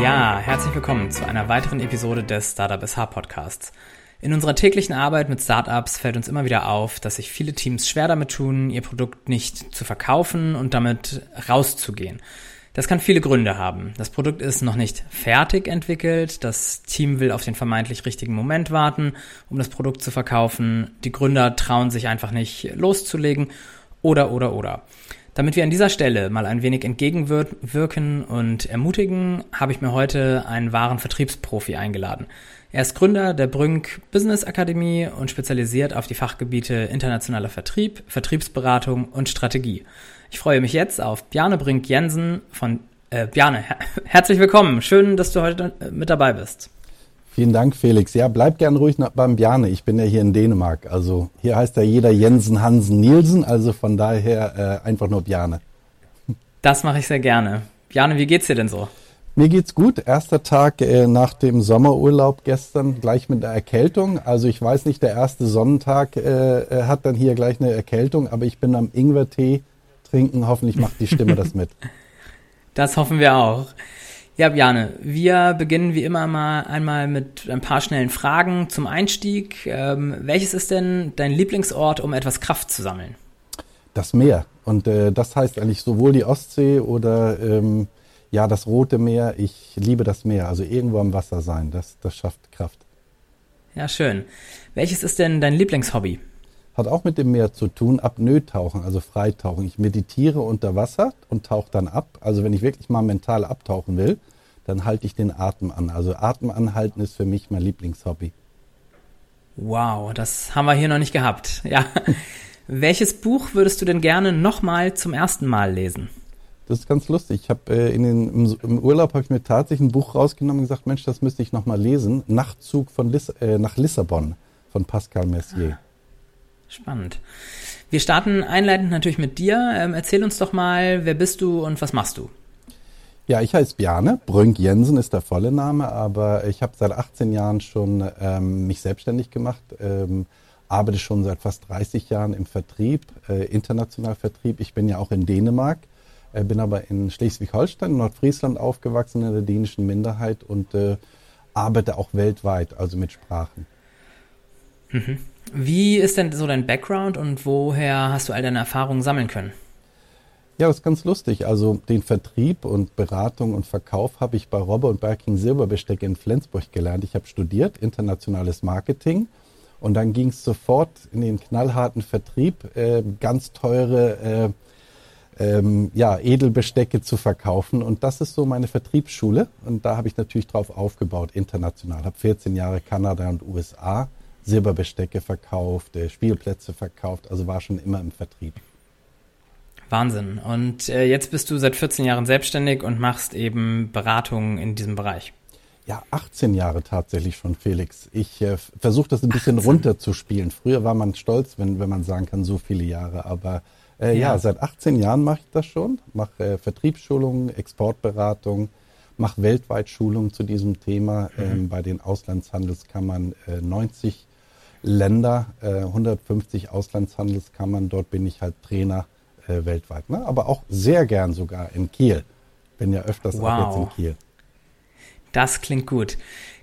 Ja, herzlich willkommen zu einer weiteren Episode des Startup SH Podcasts. In unserer täglichen Arbeit mit Startups fällt uns immer wieder auf, dass sich viele Teams schwer damit tun, ihr Produkt nicht zu verkaufen und damit rauszugehen. Das kann viele Gründe haben. Das Produkt ist noch nicht fertig entwickelt, das Team will auf den vermeintlich richtigen Moment warten, um das Produkt zu verkaufen, die Gründer trauen sich einfach nicht loszulegen oder oder oder. Damit wir an dieser Stelle mal ein wenig entgegenwirken und ermutigen, habe ich mir heute einen wahren Vertriebsprofi eingeladen. Er ist Gründer der Brünk Business Akademie und spezialisiert auf die Fachgebiete internationaler Vertrieb, Vertriebsberatung und Strategie. Ich freue mich jetzt auf Bjarne Brink Jensen von äh, Bjarne. Her herzlich willkommen. Schön, dass du heute äh, mit dabei bist. Vielen Dank, Felix. Ja, bleib gern ruhig beim Bjarne. Ich bin ja hier in Dänemark. Also hier heißt ja jeder Jensen, Hansen, Nielsen. Also von daher äh, einfach nur Bjarne. Das mache ich sehr gerne. Bjarne, wie geht's dir denn so? Mir geht's gut. Erster Tag äh, nach dem Sommerurlaub gestern gleich mit der Erkältung. Also ich weiß nicht, der erste Sonnentag äh, äh, hat dann hier gleich eine Erkältung, aber ich bin am Ingwertee trinken. Hoffentlich macht die Stimme das mit. Das hoffen wir auch. Ja, Bjane, wir beginnen wie immer mal einmal mit ein paar schnellen Fragen zum Einstieg. Ähm, welches ist denn dein Lieblingsort, um etwas Kraft zu sammeln? Das Meer. Und äh, das heißt eigentlich sowohl die Ostsee oder ähm, ja das Rote Meer. Ich liebe das Meer. Also irgendwo am Wasser sein. Das, das schafft Kraft. Ja, schön. Welches ist denn dein Lieblingshobby? Hat auch mit dem Meer zu tun, Apnoe-Tauchen, also Freitauchen. Ich meditiere unter Wasser und tauche dann ab. Also wenn ich wirklich mal mental abtauchen will, dann halte ich den Atem an. Also Atem anhalten ist für mich mein Lieblingshobby. Wow, das haben wir hier noch nicht gehabt. Ja. Welches Buch würdest du denn gerne nochmal zum ersten Mal lesen? Das ist ganz lustig. Ich habe äh, in den, im, im Urlaub habe ich mir tatsächlich ein Buch rausgenommen und gesagt, Mensch, das müsste ich nochmal lesen. Nachtzug von Liss, äh, nach Lissabon von Pascal Messier. Ah. Spannend. Wir starten einleitend natürlich mit dir. Ähm, erzähl uns doch mal, wer bist du und was machst du? Ja, ich heiße Bjarne. Brönk Jensen ist der volle Name, aber ich habe seit 18 Jahren schon ähm, mich selbstständig gemacht, ähm, arbeite schon seit fast 30 Jahren im Vertrieb, äh, international Vertrieb. Ich bin ja auch in Dänemark, äh, bin aber in Schleswig-Holstein, Nordfriesland aufgewachsen, in der dänischen Minderheit und äh, arbeite auch weltweit, also mit Sprachen. Mhm. Wie ist denn so dein Background und woher hast du all deine Erfahrungen sammeln können? Ja, das ist ganz lustig. Also den Vertrieb und Beratung und Verkauf habe ich bei Robber und Berking Silberbestecke in Flensburg gelernt. Ich habe studiert internationales Marketing und dann ging es sofort in den knallharten Vertrieb, äh, ganz teure äh, ähm, ja, Edelbestecke zu verkaufen. Und das ist so meine Vertriebsschule. Und da habe ich natürlich drauf aufgebaut, international. Habe 14 Jahre Kanada und USA Silberbestecke verkauft, äh, Spielplätze verkauft, also war schon immer im Vertrieb. Wahnsinn. Und äh, jetzt bist du seit 14 Jahren selbstständig und machst eben Beratungen in diesem Bereich. Ja, 18 Jahre tatsächlich schon, Felix. Ich äh, versuche das ein bisschen 18. runterzuspielen. Früher war man stolz, wenn, wenn man sagen kann, so viele Jahre. Aber äh, ja. ja. seit 18 Jahren mache ich das schon. Mache äh, Vertriebsschulungen, Exportberatung, mache weltweit Schulungen zu diesem Thema. Mhm. Ähm, bei den Auslandshandelskammern äh, 90 Länder, äh, 150 Auslandshandelskammern. Dort bin ich halt Trainer äh, weltweit. Ne? Aber auch sehr gern sogar in Kiel. Bin ja öfters wow. auch jetzt in Kiel. Das klingt gut.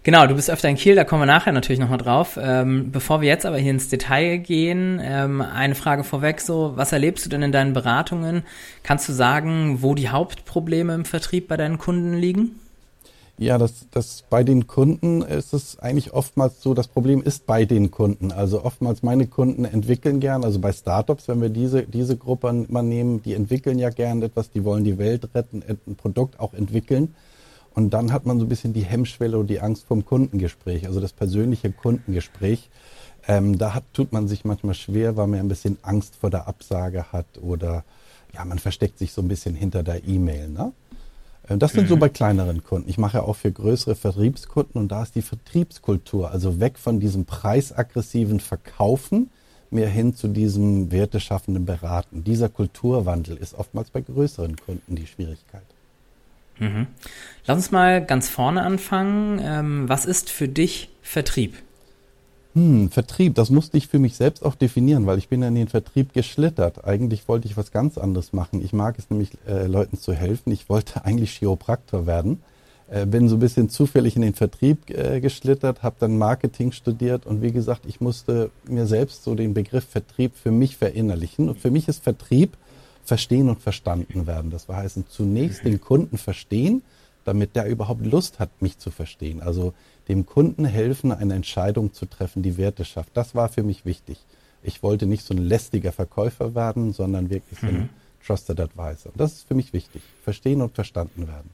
Genau, du bist öfter in Kiel, da kommen wir nachher natürlich nochmal drauf. Ähm, bevor wir jetzt aber hier ins Detail gehen, ähm, eine Frage vorweg so, was erlebst du denn in deinen Beratungen? Kannst du sagen, wo die Hauptprobleme im Vertrieb bei deinen Kunden liegen? Ja, das, das bei den Kunden ist es eigentlich oftmals so, das Problem ist bei den Kunden. Also oftmals meine Kunden entwickeln gern, also bei Startups, wenn wir diese, diese Gruppe mal nehmen, die entwickeln ja gern etwas, die wollen die Welt retten, ein Produkt auch entwickeln. Und dann hat man so ein bisschen die Hemmschwelle und die Angst vom Kundengespräch, also das persönliche Kundengespräch. Ähm, da hat, tut man sich manchmal schwer, weil man ein bisschen Angst vor der Absage hat oder ja, man versteckt sich so ein bisschen hinter der E-Mail. Ne? Äh, das sind mhm. so bei kleineren Kunden. Ich mache ja auch für größere Vertriebskunden und da ist die Vertriebskultur, also weg von diesem preisaggressiven Verkaufen, mehr hin zu diesem werteschaffenden Beraten. Dieser Kulturwandel ist oftmals bei größeren Kunden die Schwierigkeit. Mhm. Lass uns mal ganz vorne anfangen. Ähm, was ist für dich Vertrieb? Hm, Vertrieb, das musste ich für mich selbst auch definieren, weil ich bin in den Vertrieb geschlittert. Eigentlich wollte ich was ganz anderes machen. Ich mag es nämlich, äh, Leuten zu helfen. Ich wollte eigentlich Chiropraktor werden. äh, bin so ein bisschen zufällig in den Vertrieb äh, geschlittert, habe dann Marketing studiert und wie gesagt, ich musste mir selbst so den Begriff Vertrieb für mich verinnerlichen. Und für mich ist Vertrieb verstehen und verstanden werden. Das heißt, zunächst den Kunden verstehen, damit der überhaupt Lust hat, mich zu verstehen. Also dem Kunden helfen, eine Entscheidung zu treffen, die Werte schafft. Das war für mich wichtig. Ich wollte nicht so ein lästiger Verkäufer werden, sondern wirklich so ein mhm. Trusted Advisor. Das ist für mich wichtig. Verstehen und verstanden werden.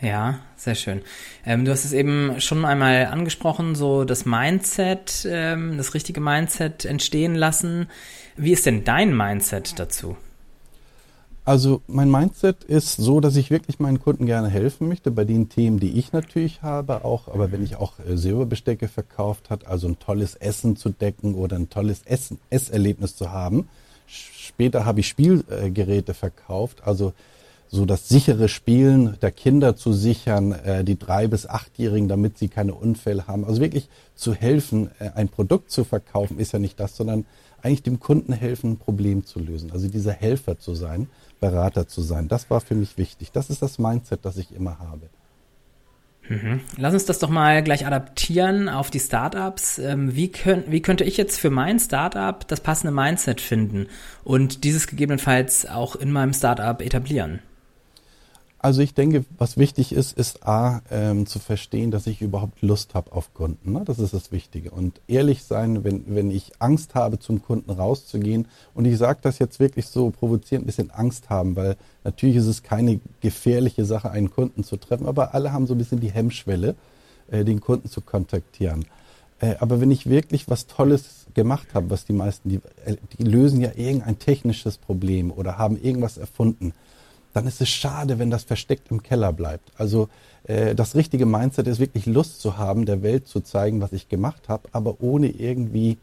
Ja, sehr schön. Ähm, du hast es eben schon einmal angesprochen, so das Mindset, ähm, das richtige Mindset entstehen lassen. Wie ist denn dein Mindset dazu? Also mein Mindset ist so, dass ich wirklich meinen Kunden gerne helfen möchte bei den Themen, die ich natürlich habe, auch, aber wenn ich auch äh, Silberbestecke verkauft hat, also ein tolles Essen zu decken oder ein tolles Essen, Esserlebnis zu haben. Später habe ich Spielgeräte verkauft, also so das sichere Spielen der Kinder zu sichern, äh, die drei bis achtjährigen, damit sie keine Unfälle haben. Also wirklich zu helfen, äh, ein Produkt zu verkaufen, ist ja nicht das, sondern eigentlich dem Kunden helfen, ein Problem zu lösen. Also dieser Helfer zu sein, Berater zu sein. Das war für mich wichtig. Das ist das Mindset, das ich immer habe. Mhm. Lass uns das doch mal gleich adaptieren auf die Startups. Ähm, wie, könnt, wie könnte ich jetzt für mein Startup das passende Mindset finden und dieses gegebenenfalls auch in meinem Startup etablieren? Also ich denke, was wichtig ist, ist A, ähm, zu verstehen, dass ich überhaupt Lust habe auf Kunden. Ne? Das ist das Wichtige. Und ehrlich sein, wenn, wenn ich Angst habe, zum Kunden rauszugehen. Und ich sage das jetzt wirklich so provozierend, ein bisschen Angst haben, weil natürlich ist es keine gefährliche Sache, einen Kunden zu treffen, aber alle haben so ein bisschen die Hemmschwelle, äh, den Kunden zu kontaktieren. Äh, aber wenn ich wirklich was Tolles gemacht habe, was die meisten, die, äh, die lösen ja irgendein technisches Problem oder haben irgendwas erfunden dann ist es schade, wenn das versteckt im Keller bleibt. Also äh, das richtige Mindset ist wirklich Lust zu haben, der Welt zu zeigen, was ich gemacht habe, aber ohne irgendwie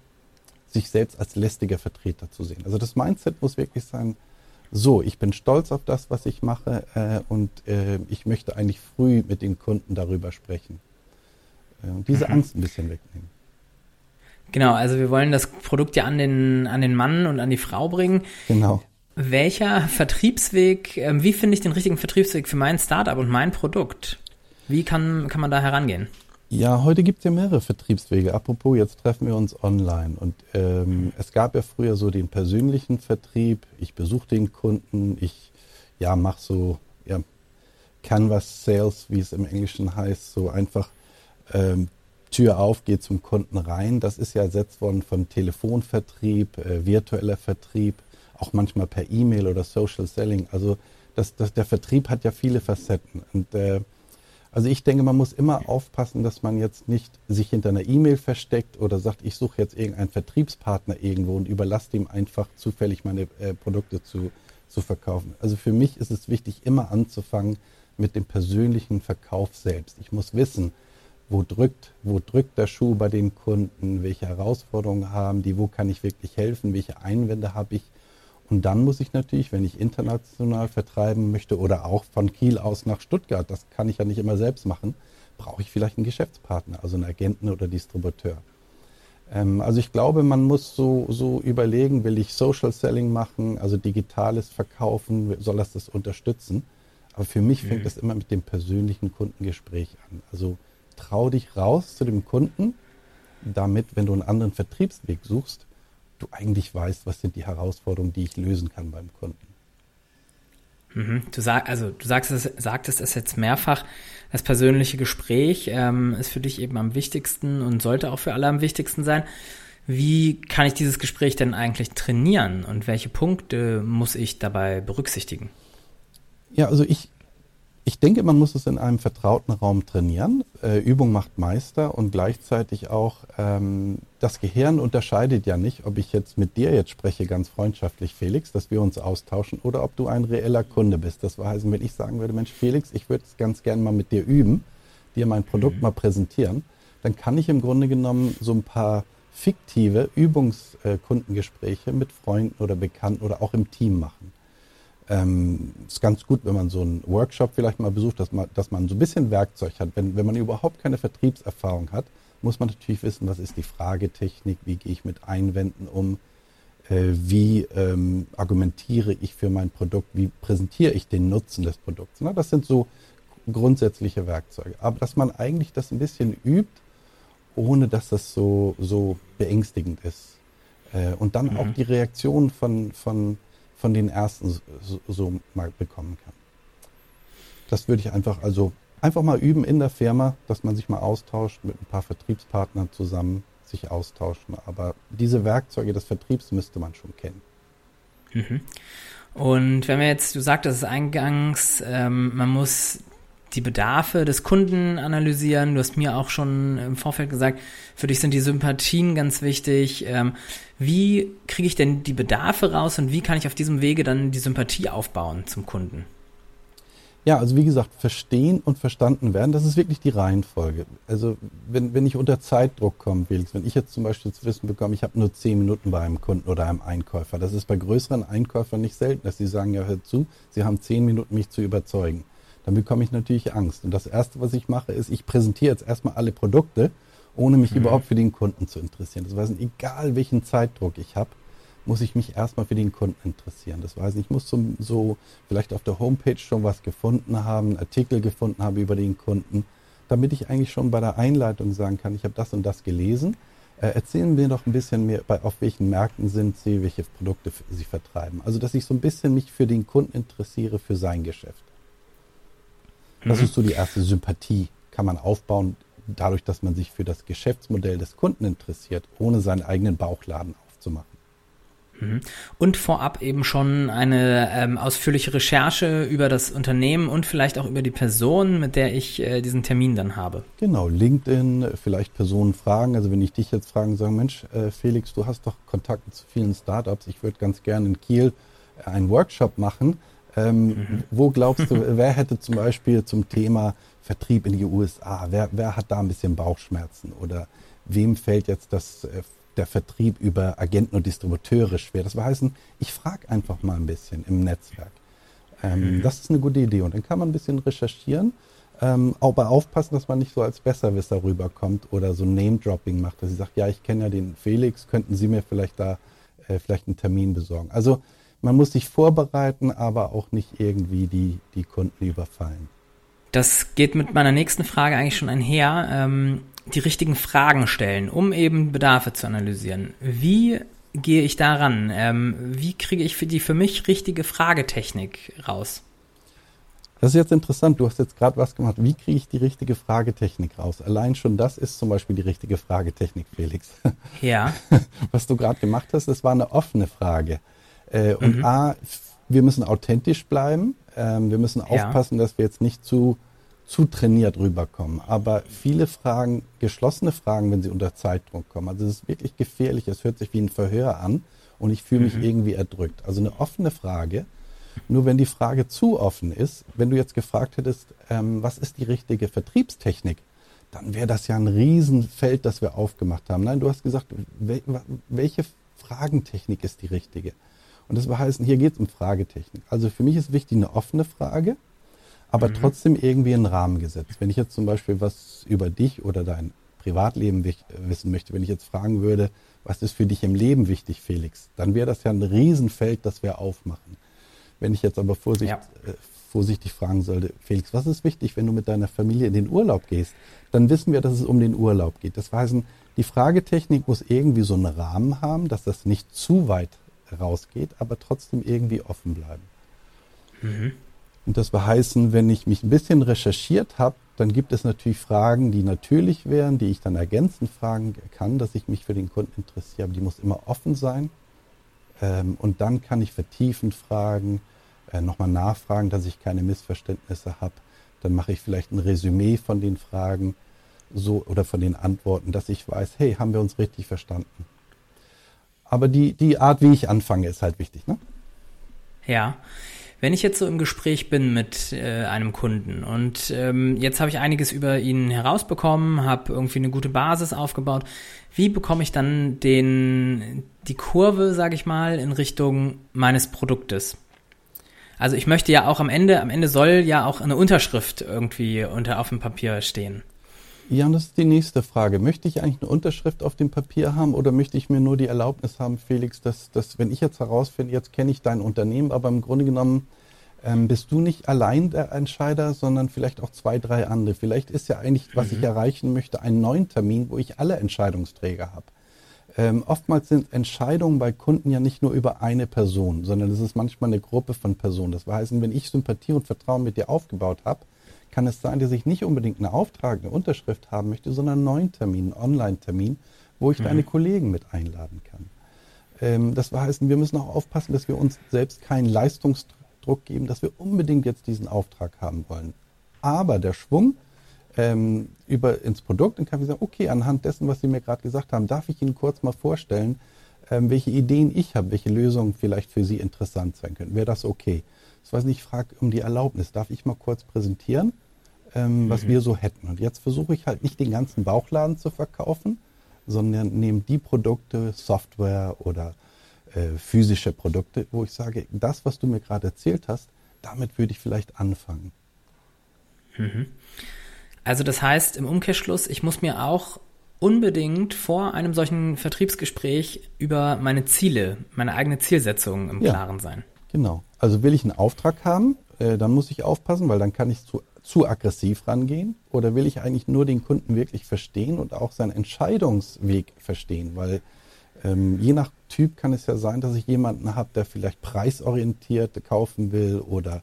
sich selbst als lästiger Vertreter zu sehen. Also das Mindset muss wirklich sein, so, ich bin stolz auf das, was ich mache äh, und äh, ich möchte eigentlich früh mit den Kunden darüber sprechen. Äh, und diese mhm. Angst ein bisschen wegnehmen. Genau, also wir wollen das Produkt ja an den, an den Mann und an die Frau bringen. Genau. Welcher Vertriebsweg, äh, wie finde ich den richtigen Vertriebsweg für mein Startup und mein Produkt? Wie kann, kann man da herangehen? Ja, heute gibt es ja mehrere Vertriebswege. Apropos, jetzt treffen wir uns online. Und ähm, es gab ja früher so den persönlichen Vertrieb. Ich besuche den Kunden, ich ja, mache so ja, Canvas Sales, wie es im Englischen heißt, so einfach ähm, Tür auf, gehe zum Kunden rein. Das ist ja ersetzt worden von Telefonvertrieb, äh, virtueller Vertrieb auch manchmal per E-Mail oder Social Selling. Also das, das, der Vertrieb hat ja viele Facetten. Und äh, also ich denke, man muss immer aufpassen, dass man jetzt nicht sich hinter einer E-Mail versteckt oder sagt, ich suche jetzt irgendeinen Vertriebspartner irgendwo und überlasse dem einfach zufällig meine äh, Produkte zu, zu verkaufen. Also für mich ist es wichtig, immer anzufangen mit dem persönlichen Verkauf selbst. Ich muss wissen, wo drückt, wo drückt der Schuh bei den Kunden, welche Herausforderungen haben die, wo kann ich wirklich helfen, welche Einwände habe ich und dann muss ich natürlich, wenn ich international vertreiben möchte oder auch von Kiel aus nach Stuttgart, das kann ich ja nicht immer selbst machen, brauche ich vielleicht einen Geschäftspartner, also einen Agenten oder Distributeur. Ähm, also ich glaube, man muss so, so überlegen, will ich Social Selling machen, also digitales Verkaufen, soll das das unterstützen? Aber für mich fängt mhm. das immer mit dem persönlichen Kundengespräch an. Also trau dich raus zu dem Kunden, damit, wenn du einen anderen Vertriebsweg suchst, du eigentlich weißt, was sind die Herausforderungen, die ich lösen kann beim Kunden. Mhm. Du, sag, also, du sagst es, sagtest es jetzt mehrfach, das persönliche Gespräch ähm, ist für dich eben am wichtigsten und sollte auch für alle am wichtigsten sein. Wie kann ich dieses Gespräch denn eigentlich trainieren und welche Punkte muss ich dabei berücksichtigen? Ja, also ich, ich denke, man muss es in einem vertrauten Raum trainieren. Äh, Übung macht Meister und gleichzeitig auch ähm, das Gehirn unterscheidet ja nicht, ob ich jetzt mit dir jetzt spreche, ganz freundschaftlich, Felix, dass wir uns austauschen oder ob du ein reeller Kunde bist. Das heißt, wenn ich sagen würde, Mensch, Felix, ich würde es ganz gerne mal mit dir üben, dir mein Produkt mhm. mal präsentieren, dann kann ich im Grunde genommen so ein paar fiktive Übungskundengespräche mit Freunden oder Bekannten oder auch im Team machen. Ähm, ist ganz gut, wenn man so einen Workshop vielleicht mal besucht, dass man, dass man so ein bisschen Werkzeug hat. Wenn, wenn man überhaupt keine Vertriebserfahrung hat, muss man natürlich wissen, was ist die Fragetechnik, wie gehe ich mit Einwänden um, äh, wie ähm, argumentiere ich für mein Produkt, wie präsentiere ich den Nutzen des Produkts. Na, das sind so grundsätzliche Werkzeuge. Aber dass man eigentlich das ein bisschen übt, ohne dass das so, so beängstigend ist. Äh, und dann mhm. auch die Reaktion von, von, von den Ersten so, mal bekommen kann. Das würde ich einfach, also einfach mal üben in der Firma, dass man sich mal austauscht mit ein paar Vertriebspartnern zusammen, sich austauschen. Aber diese Werkzeuge des Vertriebs müsste man schon kennen. Mhm. Und wenn wir jetzt, du sagtest es eingangs, ähm, man muss die Bedarfe des Kunden analysieren. Du hast mir auch schon im Vorfeld gesagt, für dich sind die Sympathien ganz wichtig. Ähm, wie kriege ich denn die Bedarfe raus und wie kann ich auf diesem Wege dann die Sympathie aufbauen zum Kunden? Ja, also wie gesagt, verstehen und verstanden werden, das ist wirklich die Reihenfolge. Also wenn, wenn ich unter Zeitdruck komme, Felix, wenn ich jetzt zum Beispiel zu wissen bekomme, ich habe nur zehn Minuten bei einem Kunden oder einem Einkäufer, das ist bei größeren Einkäufern nicht selten, dass sie sagen, ja, hör zu, sie haben zehn Minuten, mich zu überzeugen. Dann bekomme ich natürlich Angst. Und das Erste, was ich mache, ist, ich präsentiere jetzt erstmal alle Produkte, ohne mich mhm. überhaupt für den Kunden zu interessieren. Das heißt, egal welchen Zeitdruck ich habe, muss ich mich erstmal für den Kunden interessieren. Das heißt, ich muss so, so vielleicht auf der Homepage schon was gefunden haben, einen Artikel gefunden haben über den Kunden, damit ich eigentlich schon bei der Einleitung sagen kann, ich habe das und das gelesen. Äh, erzählen wir doch ein bisschen mehr, bei, auf welchen Märkten sind Sie, welche Produkte Sie vertreiben. Also, dass ich so ein bisschen mich für den Kunden interessiere, für sein Geschäft. Das mhm. ist so die erste Sympathie, kann man aufbauen, dadurch, dass man sich für das Geschäftsmodell des Kunden interessiert, ohne seinen eigenen Bauchladen aufzumachen. Mhm. Und vorab eben schon eine ähm, ausführliche Recherche über das Unternehmen und vielleicht auch über die Person, mit der ich äh, diesen Termin dann habe. Genau, LinkedIn, vielleicht Personen fragen. Also wenn ich dich jetzt fragen, sagen, Mensch, äh, Felix, du hast doch Kontakte zu vielen Startups. Ich würde ganz gerne in Kiel äh, einen Workshop machen. Ähm, mhm. Wo glaubst du, wer hätte zum Beispiel zum Thema Vertrieb in die USA, wer, wer hat da ein bisschen Bauchschmerzen oder wem fällt jetzt das äh, der Vertrieb über Agenten und Distributeure schwer. Das heißen, ich frage einfach mal ein bisschen im Netzwerk. Ähm, mhm. Das ist eine gute Idee. Und dann kann man ein bisschen recherchieren, ähm, aber aufpassen, dass man nicht so als Besserwisser rüberkommt oder so Name-Dropping macht, dass sie sagt, ja, ich kenne ja den Felix, könnten Sie mir vielleicht da äh, vielleicht einen Termin besorgen. Also man muss sich vorbereiten, aber auch nicht irgendwie die, die Kunden überfallen. Das geht mit meiner nächsten Frage eigentlich schon einher. Ähm, die richtigen Fragen stellen, um eben Bedarfe zu analysieren. Wie gehe ich daran? Ähm, wie kriege ich für die für mich richtige Fragetechnik raus? Das ist jetzt interessant. Du hast jetzt gerade was gemacht. Wie kriege ich die richtige Fragetechnik raus? Allein schon das ist zum Beispiel die richtige Fragetechnik, Felix. Ja. Was du gerade gemacht hast, das war eine offene Frage. Äh, und mhm. A, wir müssen authentisch bleiben. Ähm, wir müssen aufpassen, ja. dass wir jetzt nicht zu zu trainiert rüberkommen. Aber viele Fragen, geschlossene Fragen, wenn sie unter Zeitdruck kommen, also es ist wirklich gefährlich, es hört sich wie ein Verhör an und ich fühle mich mhm. irgendwie erdrückt. Also eine offene Frage, nur wenn die Frage zu offen ist, wenn du jetzt gefragt hättest, ähm, was ist die richtige Vertriebstechnik, dann wäre das ja ein Riesenfeld, das wir aufgemacht haben. Nein, du hast gesagt, wel welche Fragentechnik ist die richtige? Und das heißen, hier geht es um Fragetechnik. Also für mich ist wichtig eine offene Frage, aber mhm. trotzdem irgendwie einen Rahmen gesetzt. Wenn ich jetzt zum Beispiel was über dich oder dein Privatleben wissen möchte, wenn ich jetzt fragen würde, was ist für dich im Leben wichtig, Felix, dann wäre das ja ein Riesenfeld, das wir aufmachen. Wenn ich jetzt aber Vorsicht, ja. äh, vorsichtig fragen sollte, Felix, was ist wichtig, wenn du mit deiner Familie in den Urlaub gehst? Dann wissen wir, dass es um den Urlaub geht. Das heißt, die Fragetechnik muss irgendwie so einen Rahmen haben, dass das nicht zu weit rausgeht, aber trotzdem irgendwie offen bleiben. Mhm. Und das heißen, wenn ich mich ein bisschen recherchiert habe, dann gibt es natürlich Fragen, die natürlich wären, die ich dann ergänzend fragen kann, dass ich mich für den Kunden interessiere. Aber die muss immer offen sein. Ähm, und dann kann ich vertiefend fragen, äh, nochmal nachfragen, dass ich keine Missverständnisse habe. Dann mache ich vielleicht ein Resümee von den Fragen so oder von den Antworten, dass ich weiß, hey, haben wir uns richtig verstanden. Aber die, die Art, wie ich anfange, ist halt wichtig, ne? Ja. Wenn ich jetzt so im Gespräch bin mit äh, einem Kunden und ähm, jetzt habe ich einiges über ihn herausbekommen, habe irgendwie eine gute Basis aufgebaut, wie bekomme ich dann den die Kurve, sage ich mal, in Richtung meines Produktes? Also ich möchte ja auch am Ende, am Ende soll ja auch eine Unterschrift irgendwie unter auf dem Papier stehen. Ja, und das ist die nächste Frage. Möchte ich eigentlich eine Unterschrift auf dem Papier haben oder möchte ich mir nur die Erlaubnis haben, Felix, dass, dass wenn ich jetzt herausfinde, jetzt kenne ich dein Unternehmen, aber im Grunde genommen ähm, bist du nicht allein der Entscheider, sondern vielleicht auch zwei, drei andere. Vielleicht ist ja eigentlich, was mhm. ich erreichen möchte, ein neuen Termin, wo ich alle Entscheidungsträger habe. Ähm, oftmals sind Entscheidungen bei Kunden ja nicht nur über eine Person, sondern es ist manchmal eine Gruppe von Personen. Das heißt, wenn ich Sympathie und Vertrauen mit dir aufgebaut habe, kann es sein, dass ich nicht unbedingt einen Auftrag, eine Unterschrift haben möchte, sondern einen neuen Termin, einen Online-Termin, wo ich mhm. deine Kollegen mit einladen kann. Ähm, das heißt, wir müssen auch aufpassen, dass wir uns selbst keinen Leistungsdruck geben, dass wir unbedingt jetzt diesen Auftrag haben wollen. Aber der Schwung ähm, über ins Produkt, dann kann ich sagen, okay, anhand dessen, was Sie mir gerade gesagt haben, darf ich Ihnen kurz mal vorstellen, ähm, welche Ideen ich habe, welche Lösungen vielleicht für Sie interessant sein könnten. Wäre das okay? Das weiß nicht, ich frage um die Erlaubnis. Darf ich mal kurz präsentieren, ähm, mhm. was wir so hätten? Und jetzt versuche ich halt nicht den ganzen Bauchladen zu verkaufen, sondern nehme die Produkte, Software oder äh, physische Produkte, wo ich sage, das, was du mir gerade erzählt hast, damit würde ich vielleicht anfangen. Mhm. Also das heißt im Umkehrschluss, ich muss mir auch unbedingt vor einem solchen Vertriebsgespräch über meine Ziele, meine eigene Zielsetzung im ja, Klaren sein. Genau. Also will ich einen Auftrag haben, äh, dann muss ich aufpassen, weil dann kann ich zu, zu aggressiv rangehen. Oder will ich eigentlich nur den Kunden wirklich verstehen und auch seinen Entscheidungsweg verstehen? Weil ähm, je nach Typ kann es ja sein, dass ich jemanden habe, der vielleicht preisorientiert kaufen will oder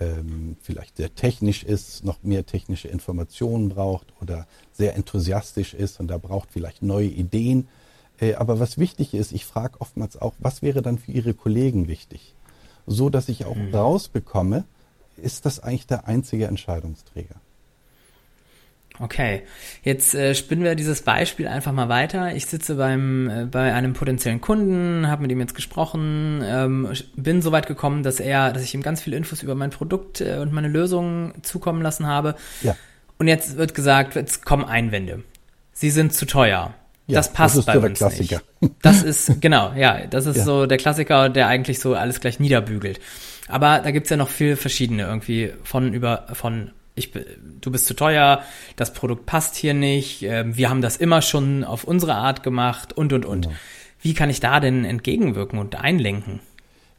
ähm, vielleicht sehr technisch ist, noch mehr technische Informationen braucht oder sehr enthusiastisch ist und da braucht vielleicht neue Ideen. Äh, aber was wichtig ist, ich frage oftmals auch, was wäre dann für Ihre Kollegen wichtig? So dass ich auch mhm. rausbekomme, ist das eigentlich der einzige Entscheidungsträger. Okay, jetzt äh, spinnen wir dieses Beispiel einfach mal weiter. Ich sitze beim äh, bei einem potenziellen Kunden, habe mit ihm jetzt gesprochen, ähm, bin so weit gekommen, dass er, dass ich ihm ganz viele Infos über mein Produkt äh, und meine Lösung zukommen lassen habe. Ja. Und jetzt wird gesagt, jetzt kommen Einwände. Sie sind zu teuer. Ja, das passt das ist bei so der uns Klassiker. nicht. Das ist genau, ja, das ist ja. so der Klassiker, der eigentlich so alles gleich niederbügelt. Aber da gibt's ja noch viel verschiedene irgendwie von über von ich, du bist zu teuer, das Produkt passt hier nicht, äh, wir haben das immer schon auf unsere Art gemacht und, und, und. Genau. Wie kann ich da denn entgegenwirken und einlenken?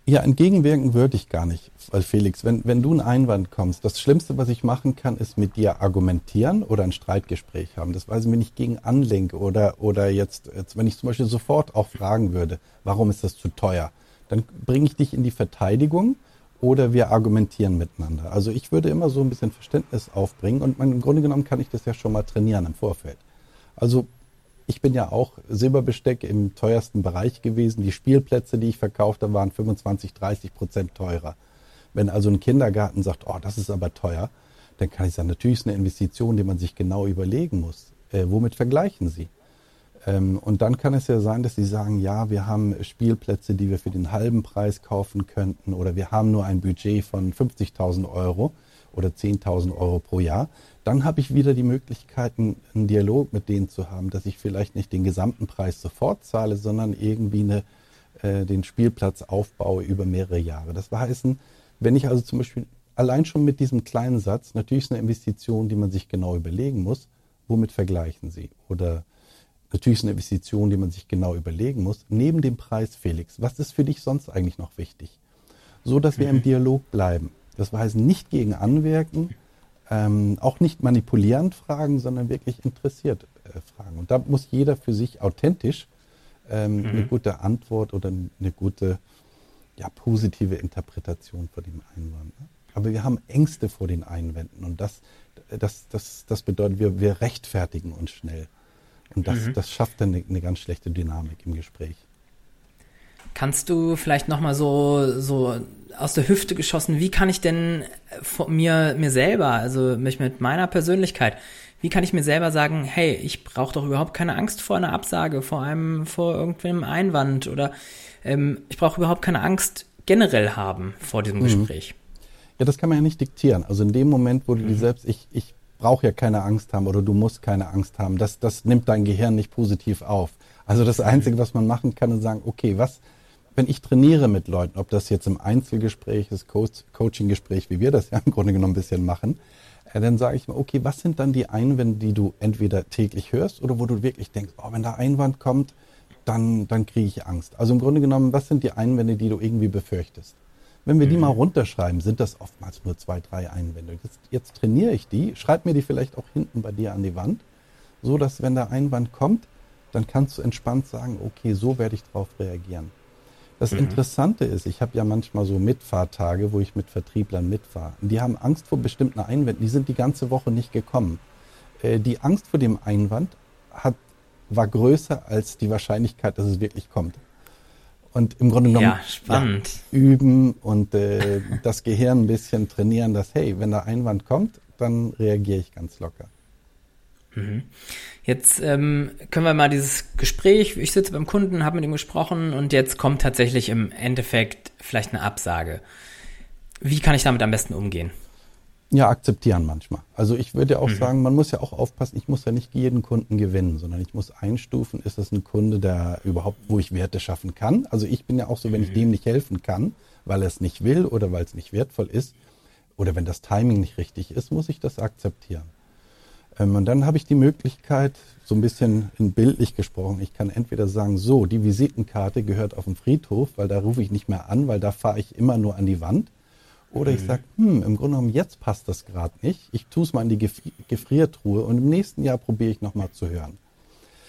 Ja, entgegenwirken würde ich gar nicht, weil Felix, wenn, wenn du einen Einwand kommst, das Schlimmste, was ich machen kann, ist mit dir argumentieren oder ein Streitgespräch haben. Das weiß ich, wenn ich gegen anlenke oder, oder jetzt, jetzt, wenn ich zum Beispiel sofort auch fragen würde, warum ist das zu teuer, dann bringe ich dich in die Verteidigung oder wir argumentieren miteinander. Also ich würde immer so ein bisschen Verständnis aufbringen und im Grunde genommen kann ich das ja schon mal trainieren im Vorfeld. Also ich bin ja auch Silberbesteck im teuersten Bereich gewesen. Die Spielplätze, die ich verkaufte, waren 25, 30 Prozent teurer. Wenn also ein Kindergarten sagt, oh, das ist aber teuer, dann kann ich sagen, natürlich ist eine Investition, die man sich genau überlegen muss. Äh, womit vergleichen Sie? Ähm, und dann kann es ja sein, dass Sie sagen, ja, wir haben Spielplätze, die wir für den halben Preis kaufen könnten oder wir haben nur ein Budget von 50.000 Euro oder 10.000 Euro pro Jahr. Dann habe ich wieder die Möglichkeiten, einen Dialog mit denen zu haben, dass ich vielleicht nicht den gesamten Preis sofort zahle, sondern irgendwie eine, äh, den Spielplatz aufbaue über mehrere Jahre. Das heißt, wenn ich also zum Beispiel allein schon mit diesem kleinen Satz, natürlich ist eine Investition, die man sich genau überlegen muss, womit vergleichen Sie? Oder Natürlich ist eine Investition, die man sich genau überlegen muss. Neben dem Preis, Felix, was ist für dich sonst eigentlich noch wichtig? So, dass wir im mhm. Dialog bleiben. Das heißt, nicht gegen anwirken, ähm, auch nicht manipulierend fragen, sondern wirklich interessiert äh, fragen. Und da muss jeder für sich authentisch ähm, mhm. eine gute Antwort oder eine gute, ja, positive Interpretation vor dem Einwand. Ne? Aber wir haben Ängste vor den Einwänden und das, das, das, das bedeutet, wir, wir rechtfertigen uns schnell. Und das, mhm. das schafft dann eine, eine, ganz schlechte Dynamik im Gespräch. Kannst du vielleicht nochmal so, so aus der Hüfte geschossen, wie kann ich denn mir, mir selber, also mich mit meiner Persönlichkeit, wie kann ich mir selber sagen, hey, ich brauche doch überhaupt keine Angst vor einer Absage, vor einem, vor irgendeinem Einwand oder ähm, ich brauche überhaupt keine Angst generell haben vor diesem mhm. Gespräch. Ja, das kann man ja nicht diktieren. Also in dem Moment, wo du mhm. dir selbst, ich, ich brauche ja keine Angst haben oder du musst keine Angst haben. Das, das nimmt dein Gehirn nicht positiv auf. Also das Einzige, was man machen kann, ist sagen, okay, was, wenn ich trainiere mit Leuten, ob das jetzt im Einzelgespräch ist, Coach, Coaching-Gespräch, wie wir das ja im Grunde genommen ein bisschen machen, äh, dann sage ich mir, okay, was sind dann die Einwände, die du entweder täglich hörst oder wo du wirklich denkst, oh, wenn da Einwand kommt, dann, dann kriege ich Angst. Also im Grunde genommen, was sind die Einwände, die du irgendwie befürchtest? Wenn wir die mhm. mal runterschreiben, sind das oftmals nur zwei, drei Einwände. Jetzt, jetzt trainiere ich die, schreib mir die vielleicht auch hinten bei dir an die Wand, so dass wenn der Einwand kommt, dann kannst du entspannt sagen, okay, so werde ich darauf reagieren. Das mhm. Interessante ist, ich habe ja manchmal so Mitfahrtage, wo ich mit Vertrieblern mitfahre. Die haben Angst vor bestimmten Einwänden, die sind die ganze Woche nicht gekommen. Äh, die Angst vor dem Einwand hat, war größer als die Wahrscheinlichkeit, dass es wirklich kommt. Und im Grunde genommen ja. Ja, üben und äh, das Gehirn ein bisschen trainieren, dass, hey, wenn der Einwand kommt, dann reagiere ich ganz locker. Mhm. Jetzt ähm, können wir mal dieses Gespräch, ich sitze beim Kunden, habe mit ihm gesprochen und jetzt kommt tatsächlich im Endeffekt vielleicht eine Absage. Wie kann ich damit am besten umgehen? Ja, akzeptieren manchmal. Also ich würde ja auch mhm. sagen, man muss ja auch aufpassen, ich muss ja nicht jeden Kunden gewinnen, sondern ich muss einstufen, ist das ein Kunde, der überhaupt, wo ich Werte schaffen kann. Also ich bin ja auch so, wenn mhm. ich dem nicht helfen kann, weil er es nicht will oder weil es nicht wertvoll ist oder wenn das Timing nicht richtig ist, muss ich das akzeptieren. Ähm, und dann habe ich die Möglichkeit, so ein bisschen in bildlich gesprochen, ich kann entweder sagen, so, die Visitenkarte gehört auf den Friedhof, weil da rufe ich nicht mehr an, weil da fahre ich immer nur an die Wand. Oder mhm. ich sage, hm, im Grunde genommen, jetzt passt das gerade nicht. Ich tue es mal in die Gefriertruhe und im nächsten Jahr probiere ich nochmal zu hören.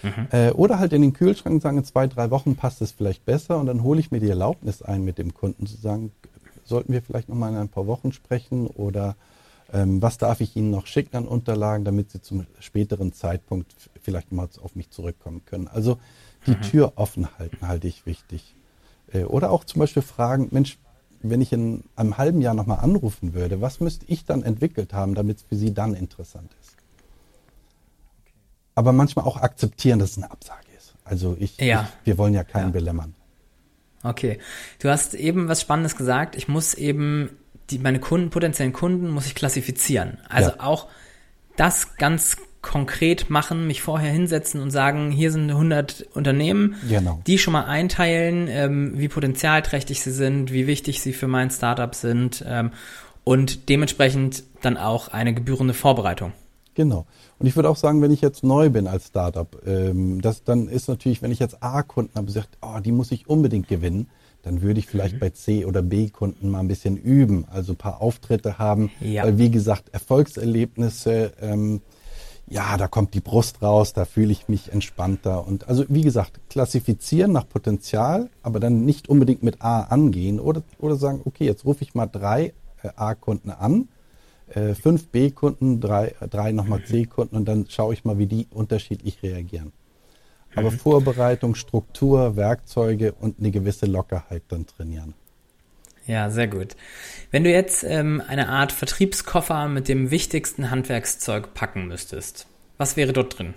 Mhm. Äh, oder halt in den Kühlschrank sagen, in zwei, drei Wochen passt es vielleicht besser und dann hole ich mir die Erlaubnis ein, mit dem Kunden zu sagen, sollten wir vielleicht nochmal in ein paar Wochen sprechen oder was darf ich Ihnen noch schicken an Unterlagen, damit Sie zum späteren Zeitpunkt vielleicht mal auf mich zurückkommen können. Also die mhm. Tür offen halten, halte ich wichtig. Äh, oder auch zum Beispiel fragen, Mensch, wenn ich in einem halben Jahr nochmal anrufen würde, was müsste ich dann entwickelt haben, damit es für Sie dann interessant ist? Aber manchmal auch akzeptieren, dass es eine Absage ist. Also ich, ja. ich wir wollen ja keinen ja. belämmern. Okay. Du hast eben was Spannendes gesagt. Ich muss eben die, meine Kunden, potenziellen Kunden muss ich klassifizieren. Also ja. auch das ganz konkret machen, mich vorher hinsetzen und sagen, hier sind 100 Unternehmen, genau. die schon mal einteilen, ähm, wie potenzialträchtig sie sind, wie wichtig sie für mein Startup sind ähm, und dementsprechend dann auch eine gebührende Vorbereitung. Genau. Und ich würde auch sagen, wenn ich jetzt neu bin als Startup, ähm, das dann ist natürlich, wenn ich jetzt A-Kunden habe, sagt, oh, die muss ich unbedingt gewinnen, dann würde ich vielleicht mhm. bei C- oder B-Kunden mal ein bisschen üben, also ein paar Auftritte haben. Ja. Weil wie gesagt, Erfolgserlebnisse, ähm, ja, da kommt die Brust raus, da fühle ich mich entspannter. Und also wie gesagt, klassifizieren nach Potenzial, aber dann nicht unbedingt mit A angehen oder, oder sagen, okay, jetzt rufe ich mal drei äh, A-Kunden an, äh, fünf B-Kunden, drei, drei nochmal C-Kunden und dann schaue ich mal, wie die unterschiedlich reagieren. Aber mhm. Vorbereitung, Struktur, Werkzeuge und eine gewisse Lockerheit dann trainieren. Ja, sehr gut. Wenn du jetzt ähm, eine Art Vertriebskoffer mit dem wichtigsten Handwerkszeug packen müsstest, was wäre dort drin?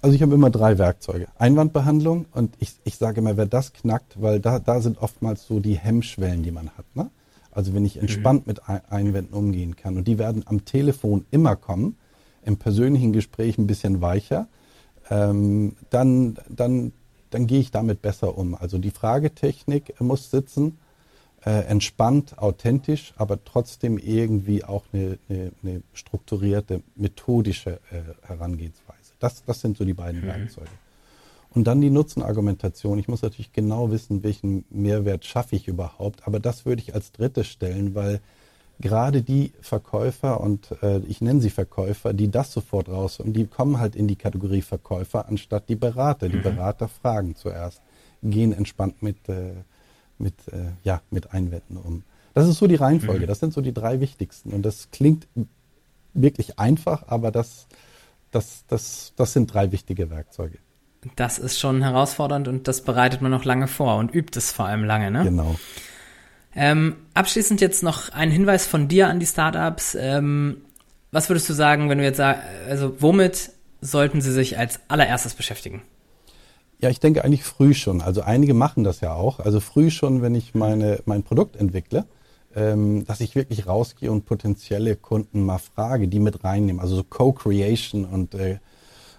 Also ich habe immer drei Werkzeuge. Einwandbehandlung und ich, ich sage immer, wer das knackt, weil da, da sind oftmals so die Hemmschwellen, die man hat. Ne? Also wenn ich mhm. entspannt mhm. mit Einwänden umgehen kann und die werden am Telefon immer kommen, im persönlichen Gespräch ein bisschen weicher, ähm, dann, dann, dann gehe ich damit besser um. Also die Fragetechnik muss sitzen, äh, entspannt, authentisch, aber trotzdem irgendwie auch eine, eine, eine strukturierte, methodische äh, Herangehensweise. Das, das sind so die beiden mhm. Werkzeuge. Und dann die Nutzenargumentation. Ich muss natürlich genau wissen, welchen Mehrwert schaffe ich überhaupt. Aber das würde ich als drittes stellen, weil gerade die Verkäufer und äh, ich nenne sie Verkäufer, die das sofort raus und die kommen halt in die Kategorie Verkäufer anstatt die Berater. Die mhm. Berater fragen zuerst, gehen entspannt mit, äh, mit, äh, ja, mit Einwänden um. Das ist so die Reihenfolge. Mhm. Das sind so die drei wichtigsten. Und das klingt wirklich einfach, aber das, das, das, das sind drei wichtige Werkzeuge. Das ist schon herausfordernd und das bereitet man noch lange vor und übt es vor allem lange, ne? Genau. Ähm, abschließend jetzt noch ein Hinweis von dir an die Startups. Ähm, was würdest du sagen, wenn du jetzt sagst, also womit sollten sie sich als allererstes beschäftigen? Ja, ich denke eigentlich früh schon. Also einige machen das ja auch. Also früh schon, wenn ich meine, mein Produkt entwickle, ähm, dass ich wirklich rausgehe und potenzielle Kunden mal frage, die mit reinnehmen. Also so Co-Creation und äh,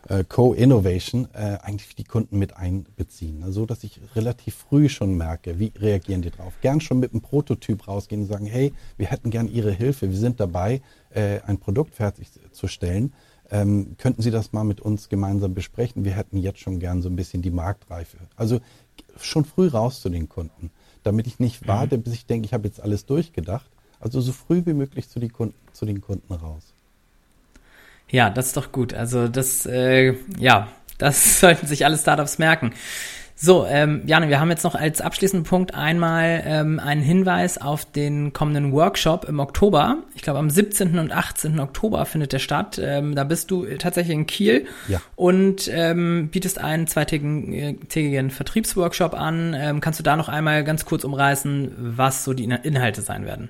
äh, Co-Innovation äh, eigentlich die Kunden mit einbeziehen. Ne? So dass ich relativ früh schon merke, wie reagieren die drauf. Gern schon mit einem Prototyp rausgehen und sagen, hey, wir hätten gern Ihre Hilfe, wir sind dabei, äh, ein Produkt fertigzustellen. Ähm, könnten Sie das mal mit uns gemeinsam besprechen? Wir hätten jetzt schon gern so ein bisschen die Marktreife. Also schon früh raus zu den Kunden. damit ich nicht warte, bis ich denke, ich habe jetzt alles durchgedacht. Also so früh wie möglich zu, Kunden, zu den Kunden raus. Ja, das ist doch gut. Also das, äh, ja, das sollten sich alle Startups merken. So, ähm, Jane, wir haben jetzt noch als abschließenden Punkt einmal ähm, einen Hinweis auf den kommenden Workshop im Oktober. Ich glaube, am 17. und 18. Oktober findet der statt. Ähm, da bist du tatsächlich in Kiel ja. und ähm, bietest einen zweitägigen Vertriebsworkshop an. Ähm, kannst du da noch einmal ganz kurz umreißen, was so die Inhalte sein werden?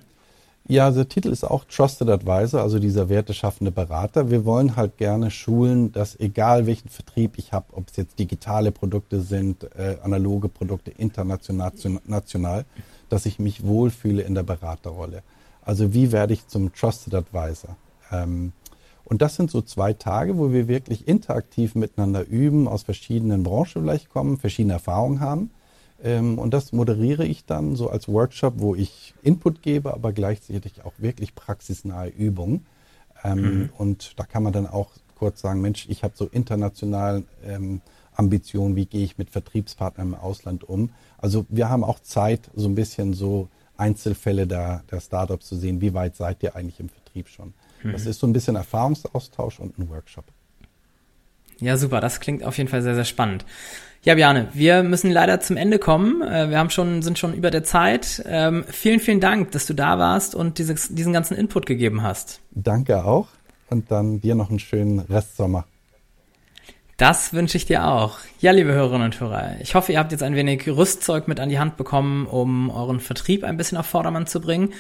Ja, der Titel ist auch Trusted Advisor, also dieser werteschaffende Berater. Wir wollen halt gerne schulen, dass egal welchen Vertrieb ich habe, ob es jetzt digitale Produkte sind, äh, analoge Produkte, international, national, dass ich mich wohlfühle in der Beraterrolle. Also wie werde ich zum Trusted Advisor? Ähm, und das sind so zwei Tage, wo wir wirklich interaktiv miteinander üben, aus verschiedenen Branchen vielleicht kommen, verschiedene Erfahrungen haben und das moderiere ich dann so als Workshop, wo ich Input gebe, aber gleichzeitig auch wirklich praxisnahe Übungen. Ähm, mhm. Und da kann man dann auch kurz sagen, Mensch, ich habe so international ähm, Ambitionen, wie gehe ich mit Vertriebspartnern im Ausland um. Also wir haben auch Zeit, so ein bisschen so Einzelfälle der, der Startups zu sehen, wie weit seid ihr eigentlich im Vertrieb schon. Mhm. Das ist so ein bisschen Erfahrungsaustausch und ein Workshop. Ja, super, das klingt auf jeden Fall sehr, sehr spannend. Ja, Bjane, wir müssen leider zum Ende kommen. Äh, wir haben schon, sind schon über der Zeit. Ähm, vielen, vielen Dank, dass du da warst und dieses, diesen ganzen Input gegeben hast. Danke auch und dann dir noch einen schönen Restsommer. Das wünsche ich dir auch. Ja, liebe Hörerinnen und Hörer, ich hoffe, ihr habt jetzt ein wenig Rüstzeug mit an die Hand bekommen, um euren Vertrieb ein bisschen auf Vordermann zu bringen.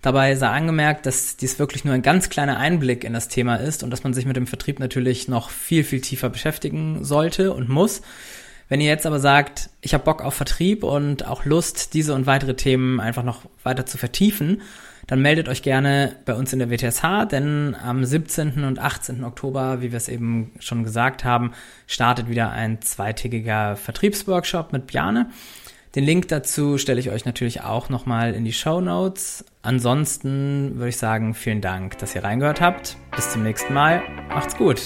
Dabei sei angemerkt, dass dies wirklich nur ein ganz kleiner Einblick in das Thema ist und dass man sich mit dem Vertrieb natürlich noch viel, viel tiefer beschäftigen sollte und muss. Wenn ihr jetzt aber sagt, ich habe Bock auf Vertrieb und auch Lust, diese und weitere Themen einfach noch weiter zu vertiefen, dann meldet euch gerne bei uns in der WTSH, denn am 17. und 18. Oktober, wie wir es eben schon gesagt haben, startet wieder ein zweitägiger Vertriebsworkshop mit Bjane. Den Link dazu stelle ich euch natürlich auch nochmal in die Show Notes. Ansonsten würde ich sagen, vielen Dank, dass ihr reingehört habt. Bis zum nächsten Mal. Macht's gut.